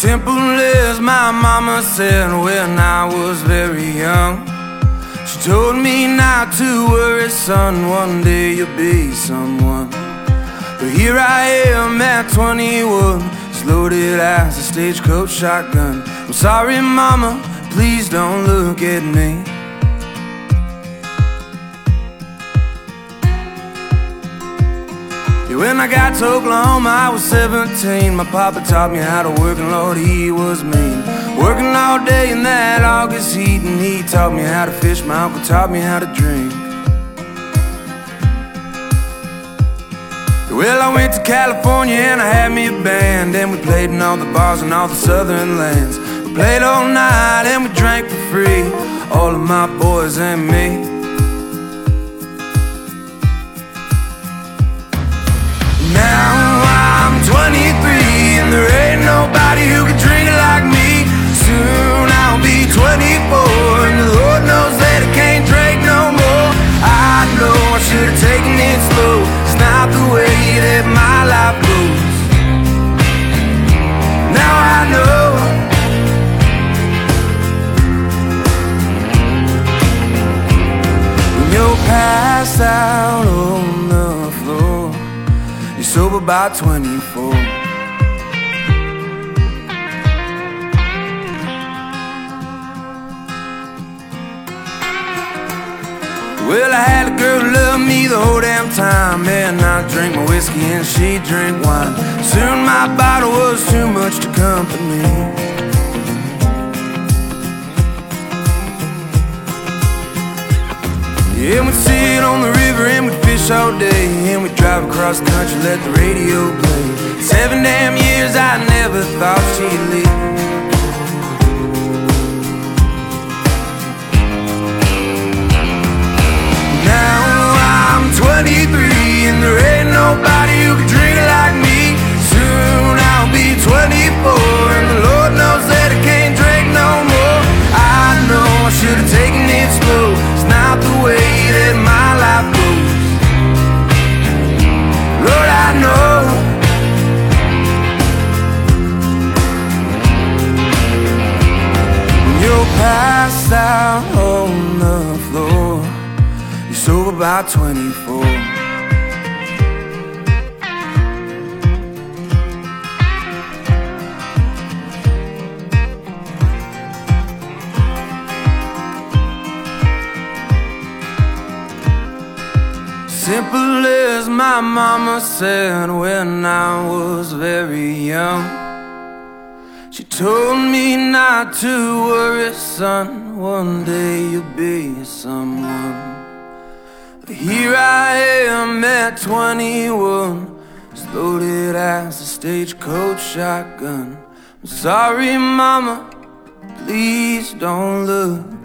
Simple as my mama said when I was very young. She told me not to worry, son, one day you'll be someone. But here I am at 21, as loaded as a stagecoach shotgun. I'm sorry, mama, please don't look at me. When I got to Oklahoma, I was 17. My papa taught me how to work, and Lord, he was mean. Working all day in that August heat, and he taught me how to fish. My uncle taught me how to drink. Well, I went to California and I had me a band, and we played in all the bars in all the southern lands. We played all night and we drank for free, all of my boys and me. Out on the floor, you're sober by 24. Well, I had a girl who loved me the whole damn time. Man, I drink my whiskey and she drink wine. Soon my bottle was too much to me. Yeah, on the river and we'd fish all day. And we'd drive across the country, let the radio play. Seven damn years, I never thought she'd leave. Sober by 24. Simple as my mama said when I was very young. She told me not to worry, son. One day you'll be someone. Here I am at 21, as loaded as a stagecoach shotgun. I'm sorry, mama, please don't look.